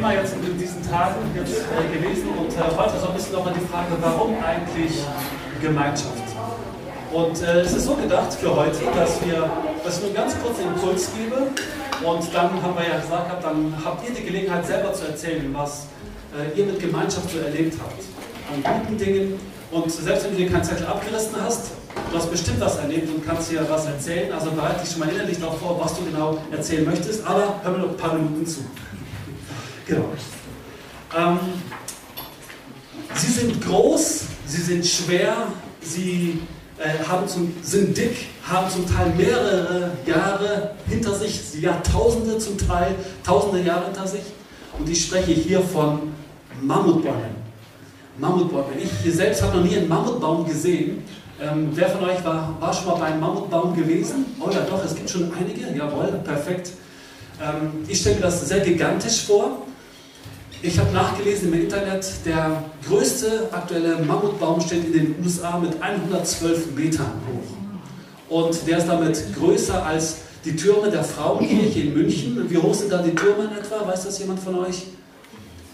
Thema jetzt in diesen Tagen jetzt, äh, gewesen und äh, heute so ein bisschen nochmal die Frage, warum eigentlich Gemeinschaft? Und äh, es ist so gedacht für heute, dass wir, dass ich nur ganz kurz einen Impuls gebe und dann haben wir ja gesagt, dann habt ihr die Gelegenheit selber zu erzählen, was äh, ihr mit Gemeinschaft so erlebt habt. An guten Dingen und selbst wenn du dir keinen Zettel abgerissen hast, du hast bestimmt was erlebt und kannst dir was erzählen. Also bereite dich schon mal innerlich darauf vor, was du genau erzählen möchtest, aber hör mir noch ein paar Minuten zu. Genau. Ähm, sie sind groß, sie sind schwer, sie äh, haben zum, sind dick, haben zum Teil mehrere Jahre hinter sich, Jahrtausende zum Teil, tausende Jahre hinter sich. Und ich spreche hier von Mammutbäumen. Mammutbäume. Ich selbst habe noch nie einen Mammutbaum gesehen. Ähm, wer von euch war, war schon mal bei einem Mammutbaum gewesen? Oh ja, doch, es gibt schon einige. Jawohl, perfekt. Ähm, ich stelle mir das sehr gigantisch vor. Ich habe nachgelesen im Internet, der größte aktuelle Mammutbaum steht in den USA mit 112 Metern hoch. Und der ist damit größer als die Türme der Frauenkirche in München. Wie hoch sind da die Türme in etwa? Weiß das jemand von euch?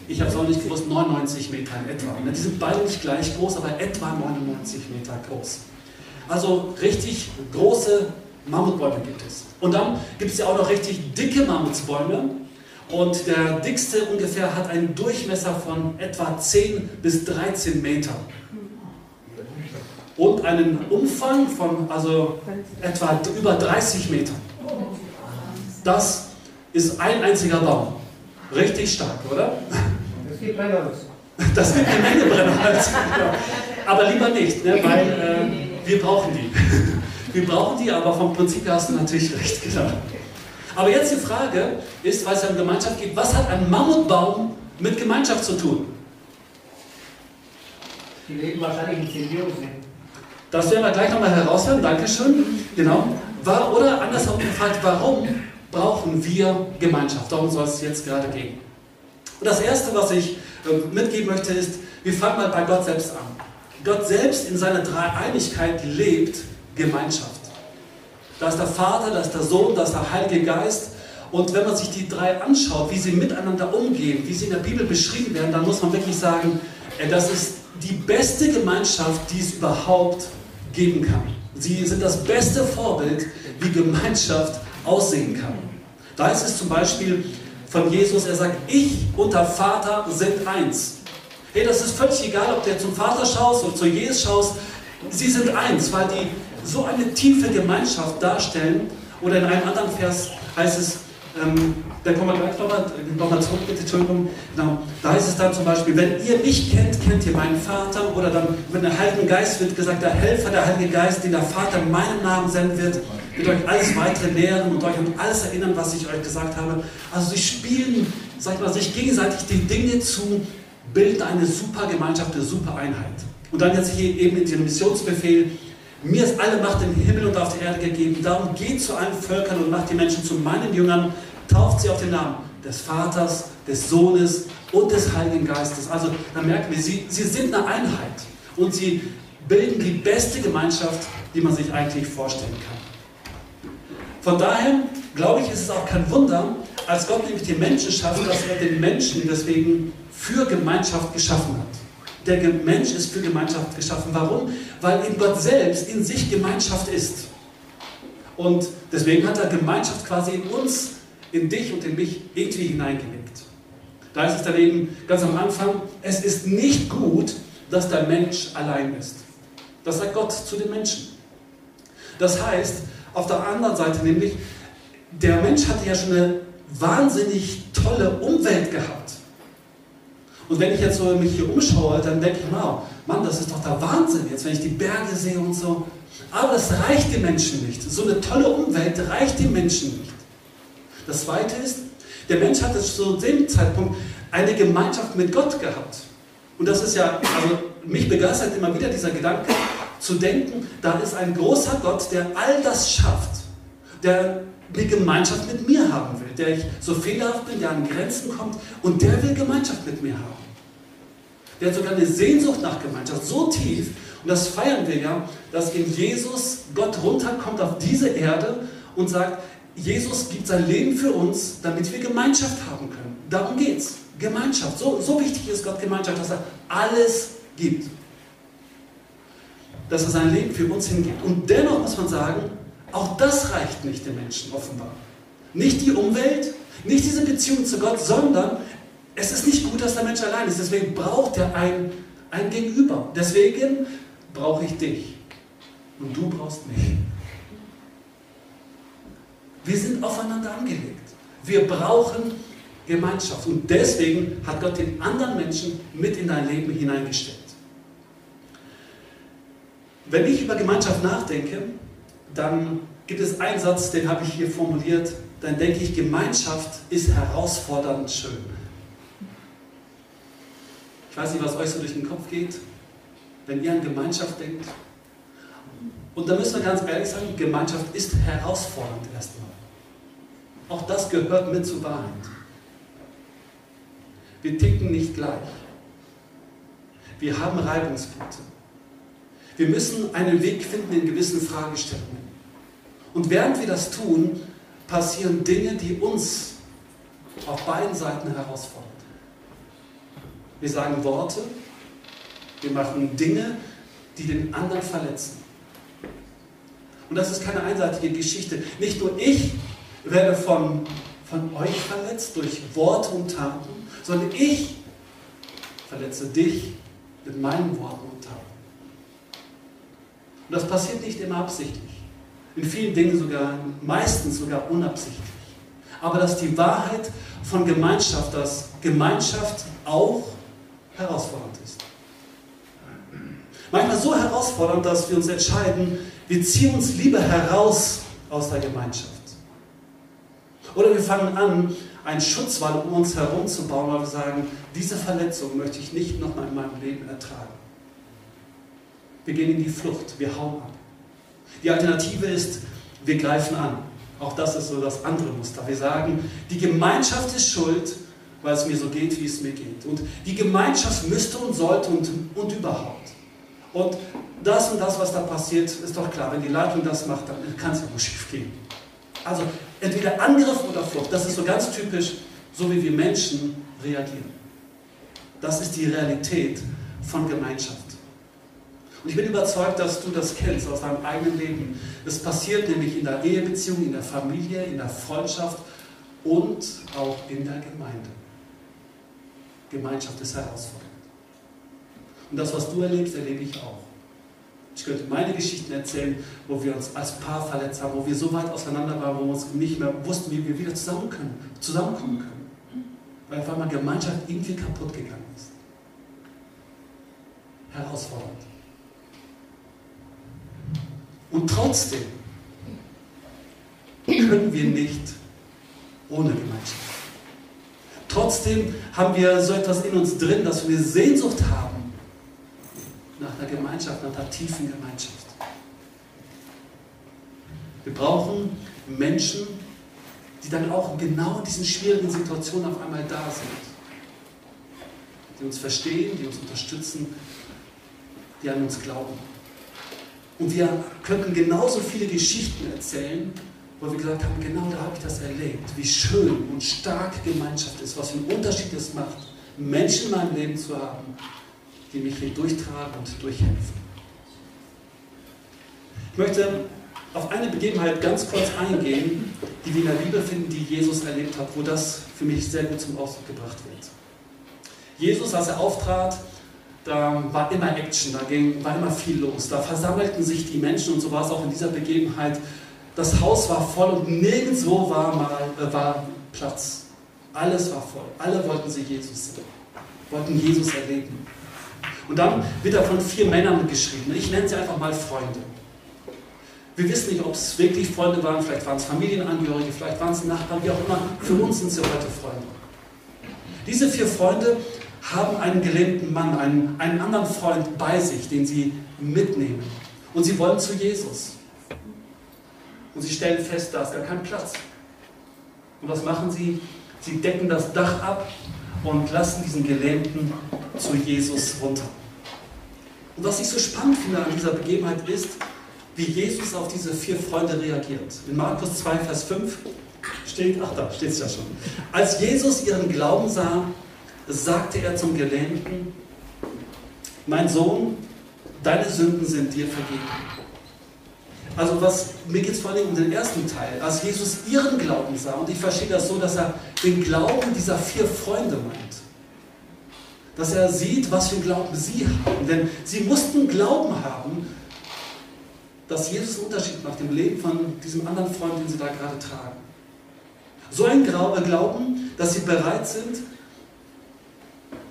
Ich habe es auch nicht gewusst, 99 Meter in etwa. Die sind beide nicht gleich groß, aber etwa 99 Meter groß. Also richtig große Mammutbäume gibt es. Und dann gibt es ja auch noch richtig dicke Mammutsbäume. Und der dickste ungefähr hat einen Durchmesser von etwa 10 bis 13 Metern. Und einen Umfang von also etwa über 30 Metern. Das ist ein einziger Baum. Richtig stark, oder? Das gibt Brennerholz. Das gibt eine Menge Brennerholz. Aber lieber nicht, ne? weil äh, wir brauchen die. Wir brauchen die, aber vom Prinzip her hast du natürlich recht, genau. Aber jetzt die Frage ist, weil es ja um Gemeinschaft geht, was hat ein Mammutbaum mit Gemeinschaft zu tun? Die leben wahrscheinlich in Symbiose. Das werden wir gleich nochmal herausfinden, Dankeschön. Genau. War, oder andersherum gefragt, warum brauchen wir Gemeinschaft? Darum soll es jetzt gerade gehen. Und das Erste, was ich äh, mitgeben möchte, ist, wir fangen mal bei Gott selbst an. Gott selbst in seiner Dreieinigkeit lebt Gemeinschaft. Da ist der Vater, da ist der Sohn, da ist der Heilige Geist. Und wenn man sich die drei anschaut, wie sie miteinander umgehen, wie sie in der Bibel beschrieben werden, dann muss man wirklich sagen, äh, das ist die beste Gemeinschaft, die es überhaupt geben kann. Sie sind das beste Vorbild, wie Gemeinschaft aussehen kann. Da ist es zum Beispiel von Jesus, er sagt, ich und der Vater sind eins. Hey, das ist völlig egal, ob du zum Vater schaust oder zu Jesus schaust, sie sind eins, weil die so eine tiefe Gemeinschaft darstellen. Oder in einem anderen Vers heißt es, ähm, da kommen wir gleich nochmal noch mal zurück, bitte, Entschuldigung. Genau. Da heißt es dann zum Beispiel, wenn ihr mich kennt, kennt ihr meinen Vater. Oder dann mit dem Heiligen Geist wird gesagt, der Helfer, der Heilige Geist, den der Vater in meinem Namen senden wird, wird euch alles weitere lehren und euch an alles erinnern, was ich euch gesagt habe. Also sie spielen, sag ich mal, sich gegenseitig die Dinge zu, bilden eine super Gemeinschaft, eine super Einheit. Und dann jetzt hier eben in den Missionsbefehl, mir ist alle Macht im Himmel und auf der Erde gegeben. Darum geht zu allen Völkern und macht die Menschen zu meinen Jüngern. Tauft sie auf den Namen des Vaters, des Sohnes und des Heiligen Geistes. Also da merken wir, sie, sie sind eine Einheit. Und sie bilden die beste Gemeinschaft, die man sich eigentlich vorstellen kann. Von daher glaube ich, ist es auch kein Wunder, als Gott nämlich die Menschen schafft, dass er den Menschen deswegen für Gemeinschaft geschaffen hat. Der Mensch ist für Gemeinschaft geschaffen. Warum? Weil in Gott selbst in sich Gemeinschaft ist. Und deswegen hat er Gemeinschaft quasi in uns, in dich und in mich irgendwie hineingelegt. Da ist es dann eben ganz am Anfang, es ist nicht gut, dass der Mensch allein ist. Das sagt Gott zu den Menschen. Das heißt, auf der anderen Seite nämlich, der Mensch hatte ja schon eine wahnsinnig tolle Umwelt gehabt. Und wenn ich jetzt so mich hier umschaue, dann denke ich, wow, Mann, das ist doch der Wahnsinn jetzt, wenn ich die Berge sehe und so. Aber das reicht den Menschen nicht. So eine tolle Umwelt reicht den Menschen nicht. Das Zweite ist, der Mensch hat zu dem Zeitpunkt eine Gemeinschaft mit Gott gehabt. Und das ist ja, also mich begeistert immer wieder dieser Gedanke, zu denken, da ist ein großer Gott, der all das schafft, der eine Gemeinschaft mit mir haben will, der ich so fehlerhaft bin, der an Grenzen kommt und der will Gemeinschaft mit mir haben. Der hat sogar eine Sehnsucht nach Gemeinschaft, so tief. Und das feiern wir ja, dass in Jesus Gott runterkommt auf diese Erde und sagt, Jesus gibt sein Leben für uns, damit wir Gemeinschaft haben können. Darum geht es. Gemeinschaft. So, so wichtig ist Gott Gemeinschaft, dass er alles gibt. Dass er sein Leben für uns hingibt. Und dennoch muss man sagen, auch das reicht nicht den Menschen offenbar. Nicht die Umwelt, nicht diese Beziehung zu Gott, sondern es ist nicht gut, dass der Mensch allein ist. Deswegen braucht er ein, ein Gegenüber. Deswegen brauche ich dich. Und du brauchst mich. Wir sind aufeinander angelegt. Wir brauchen Gemeinschaft. Und deswegen hat Gott den anderen Menschen mit in dein Leben hineingestellt. Wenn ich über Gemeinschaft nachdenke, dann gibt es einen Satz, den habe ich hier formuliert, dann denke ich, Gemeinschaft ist herausfordernd schön. Ich weiß nicht, was euch so durch den Kopf geht, wenn ihr an Gemeinschaft denkt. Und da müssen wir ganz ehrlich sagen, Gemeinschaft ist herausfordernd erstmal. Auch das gehört mit zur Wahrheit. Wir ticken nicht gleich. Wir haben Reibungspunkte. Wir müssen einen Weg finden in gewissen Fragestellungen. Und während wir das tun, passieren Dinge, die uns auf beiden Seiten herausfordern. Wir sagen Worte, wir machen Dinge, die den anderen verletzen. Und das ist keine einseitige Geschichte. Nicht nur ich werde von, von euch verletzt durch Worte und Taten, sondern ich verletze dich mit meinen Worten und Taten. Und das passiert nicht immer absichtlich. In vielen Dingen sogar, meistens sogar unabsichtlich. Aber das ist die Wahrheit von Gemeinschaft, dass Gemeinschaft auch herausfordernd ist. Manchmal so herausfordernd, dass wir uns entscheiden, wir ziehen uns lieber heraus aus der Gemeinschaft. Oder wir fangen an, einen Schutzwall um uns herum zu bauen, weil wir sagen, diese Verletzung möchte ich nicht nochmal in meinem Leben ertragen. Wir gehen in die Flucht, wir hauen ab. Die Alternative ist, wir greifen an. Auch das ist so das andere Muster. Wir sagen, die Gemeinschaft ist schuld, weil es mir so geht, wie es mir geht. Und die Gemeinschaft müsste und sollte und, und überhaupt. Und das und das, was da passiert, ist doch klar. Wenn die Leitung das macht, dann kann es ja nur schief gehen. Also entweder Angriff oder Flucht. Das ist so ganz typisch, so wie wir Menschen reagieren. Das ist die Realität von Gemeinschaft. Und ich bin überzeugt, dass du das kennst aus deinem eigenen Leben. Es passiert nämlich in der Ehebeziehung, in der Familie, in der Freundschaft und auch in der Gemeinde. Gemeinschaft ist herausfordernd. Und das, was du erlebst, erlebe ich auch. Ich könnte meine Geschichten erzählen, wo wir uns als Paar verletzt haben, wo wir so weit auseinander waren, wo wir uns nicht mehr wussten, wie wir wieder zusammen können, zusammenkommen können. Weil auf einmal Gemeinschaft irgendwie kaputt gegangen ist. Herausfordernd. Und trotzdem können wir nicht ohne Gemeinschaft. Trotzdem haben wir so etwas in uns drin, dass wir Sehnsucht haben nach einer Gemeinschaft, nach einer tiefen Gemeinschaft. Wir brauchen Menschen, die dann auch genau in diesen schwierigen Situationen auf einmal da sind. Die uns verstehen, die uns unterstützen, die an uns glauben. Und wir könnten genauso viele Geschichten erzählen, wo wir gesagt haben, genau da habe ich das erlebt, wie schön und stark Gemeinschaft ist, was für einen Unterschied es macht, Menschen in meinem Leben zu haben, die mich hier durchtragen und durchhelfen. Ich möchte auf eine Begebenheit ganz kurz eingehen, die wir in der Bibel finden, die Jesus erlebt hat, wo das für mich sehr gut zum Ausdruck gebracht wird. Jesus, als er auftrat, da war immer Action, da ging, war immer viel los, da versammelten sich die Menschen und so war es auch in dieser Begebenheit. Das Haus war voll und nirgendwo war, mal, äh, war Platz. Alles war voll. Alle wollten sie Jesus sehen, wollten Jesus erleben. Und dann wird er von vier Männern geschrieben. Ich nenne sie einfach mal Freunde. Wir wissen nicht, ob es wirklich Freunde waren, vielleicht waren es Familienangehörige, vielleicht waren es Nachbarn, wie auch immer. Für uns sind sie heute Freunde. Diese vier Freunde haben einen gelähmten Mann, einen, einen anderen Freund bei sich, den sie mitnehmen. Und sie wollen zu Jesus. Und sie stellen fest, da ist gar kein Platz. Und was machen sie? Sie decken das Dach ab und lassen diesen Gelähmten zu Jesus runter. Und was ich so spannend finde an dieser Begebenheit ist, wie Jesus auf diese vier Freunde reagiert. In Markus 2, Vers 5 steht, ach da steht es ja schon. Als Jesus ihren Glauben sah, sagte er zum Gelähmten, mein Sohn, deine Sünden sind dir vergeben. Also was, mir geht es vor allem um den ersten Teil, als Jesus ihren Glauben sah, und ich verstehe das so, dass er den Glauben dieser vier Freunde meint. Dass er sieht, was für Glauben sie haben. Denn sie mussten Glauben haben, dass Jesus einen Unterschied macht im Leben von diesem anderen Freund, den sie da gerade tragen. So ein Glauben, dass sie bereit sind,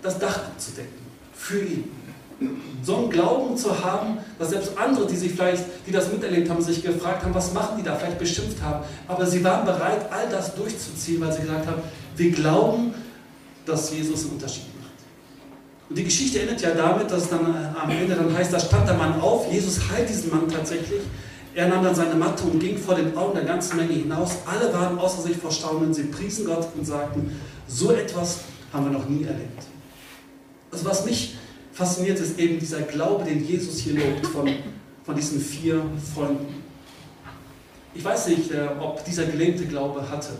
das Dach abzudecken für ihn. So einen Glauben zu haben, dass selbst andere, die sich vielleicht, die das miterlebt haben, sich gefragt haben, was machen die da, vielleicht beschimpft haben, aber sie waren bereit, all das durchzuziehen, weil sie gesagt haben, wir glauben, dass Jesus einen Unterschied macht. Und die Geschichte endet ja damit, dass dann äh, am Ende dann heißt, da stand der Mann auf, Jesus heilt diesen Mann tatsächlich. Er nahm dann seine Matte und ging vor den Augen der ganzen Menge hinaus. Alle waren außer sich vor Staunen. Sie priesen Gott und sagten, so etwas haben wir noch nie erlebt. Also was mich fasziniert, ist eben dieser Glaube, den Jesus hier lobt von, von diesen vier Freunden. Ich weiß nicht, äh, ob dieser gelähmte Glaube hatte.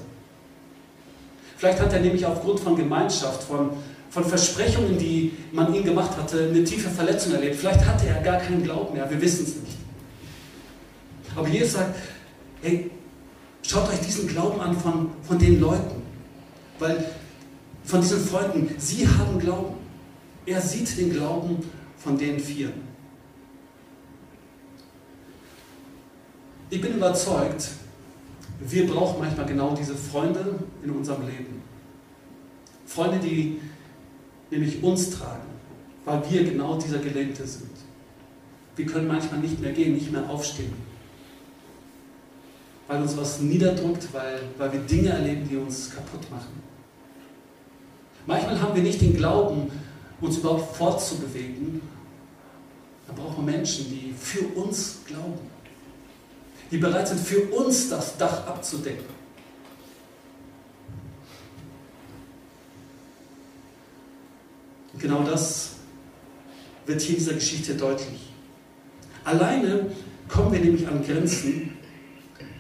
Vielleicht hat er nämlich aufgrund von Gemeinschaft, von von Versprechungen, die man ihm gemacht hatte, eine tiefe Verletzung erlebt. Vielleicht hatte er gar keinen Glauben mehr, wir wissen es nicht. Aber Jesus sagt, hey, schaut euch diesen Glauben an von, von den Leuten. Weil von diesen Freunden, sie haben Glauben. Er sieht den Glauben von den vier. Ich bin überzeugt, wir brauchen manchmal genau diese Freunde in unserem Leben. Freunde, die nämlich uns tragen, weil wir genau dieser Gelähmte sind. Wir können manchmal nicht mehr gehen, nicht mehr aufstehen, weil uns was niederdrückt, weil, weil wir Dinge erleben, die uns kaputt machen. Manchmal haben wir nicht den Glauben, uns überhaupt fortzubewegen. Da brauchen wir Menschen, die für uns glauben, die bereit sind, für uns das Dach abzudecken. Und genau das wird hier in dieser Geschichte deutlich. Alleine kommen wir nämlich an Grenzen.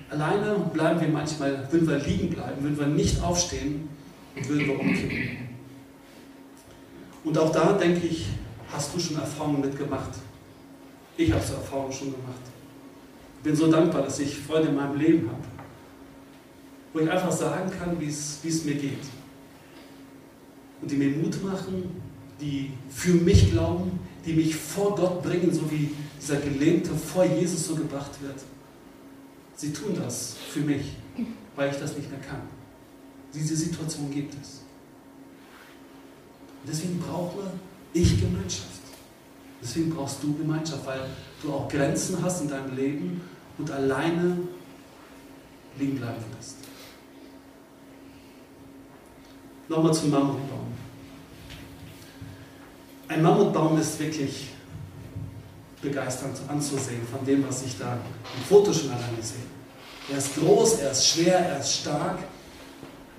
Alleine bleiben wir manchmal, würden wir liegen bleiben, würden wir nicht aufstehen und würden wir umkippen. Und auch da denke ich, hast du schon Erfahrungen mitgemacht. Ich habe so Erfahrungen schon gemacht. Ich bin so dankbar, dass ich Freunde in meinem Leben habe, wo ich einfach sagen kann, wie es mir geht. Und die mir Mut machen, die für mich glauben, die mich vor Gott bringen, so wie dieser Gelähmte vor Jesus so gebracht wird. Sie tun das für mich, weil ich das nicht mehr kann. Diese Situation gibt es. Deswegen brauche ich Gemeinschaft. Deswegen brauchst du Gemeinschaft, weil du auch Grenzen hast in deinem Leben und alleine liegen bleiben wirst. Nochmal zum Mammutbaum. Ein Mammutbaum ist wirklich begeisternd anzusehen von dem, was ich da im Foto schon alleine sehe. Er ist groß, er ist schwer, er ist stark,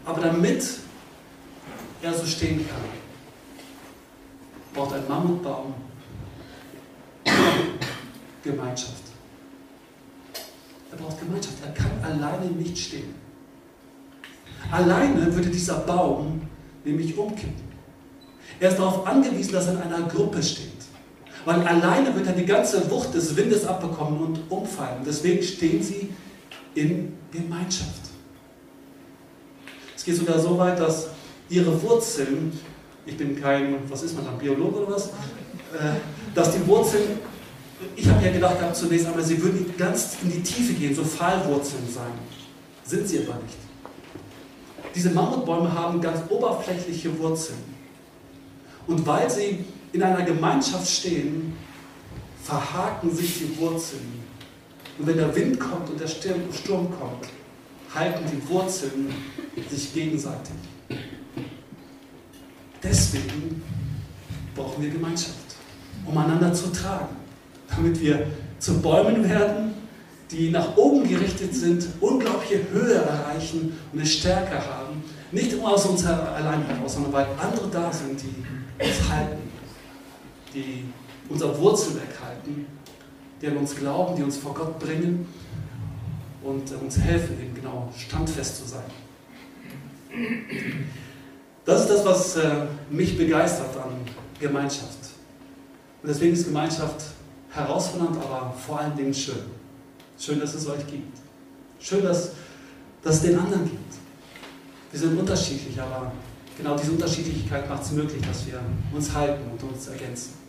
aber damit er so stehen kann, braucht ein Mammutbaum Gemeinschaft. Er braucht Gemeinschaft, er kann alleine nicht stehen. Alleine würde dieser Baum nämlich umkippen. Er ist darauf angewiesen, dass er in einer Gruppe steht. Weil alleine wird er die ganze Wucht des Windes abbekommen und umfallen. Deswegen stehen sie in Gemeinschaft. Es geht sogar so weit, dass ihre Wurzeln, ich bin kein, was ist man dann, Biologe oder was, äh, dass die Wurzeln, ich habe ja gedacht gehabt zunächst einmal, sie würden ganz in die Tiefe gehen, so Pfahlwurzeln sein. Sind sie aber nicht. Diese Mammutbäume haben ganz oberflächliche Wurzeln. Und weil sie in einer Gemeinschaft stehen, verhaken sich die Wurzeln. Und wenn der Wind kommt und der Sturm kommt, halten die Wurzeln sich gegenseitig. Deswegen brauchen wir Gemeinschaft, um einander zu tragen, damit wir zu Bäumen werden, die nach oben gerichtet sind, unglaubliche Höhe erreichen und eine Stärke haben. Nicht nur aus uns allein heraus, sondern weil andere da sind, die uns halten, die unser Wurzelwerk halten die an uns glauben, die uns vor Gott bringen und uns helfen, eben genau standfest zu sein. Das ist das, was äh, mich begeistert an Gemeinschaft. Und deswegen ist Gemeinschaft herausfordernd, aber vor allen Dingen schön. Schön, dass es euch gibt. Schön, dass, dass es den anderen gibt. Wir sind unterschiedlich, aber genau diese Unterschiedlichkeit macht es möglich, dass wir uns halten und uns ergänzen.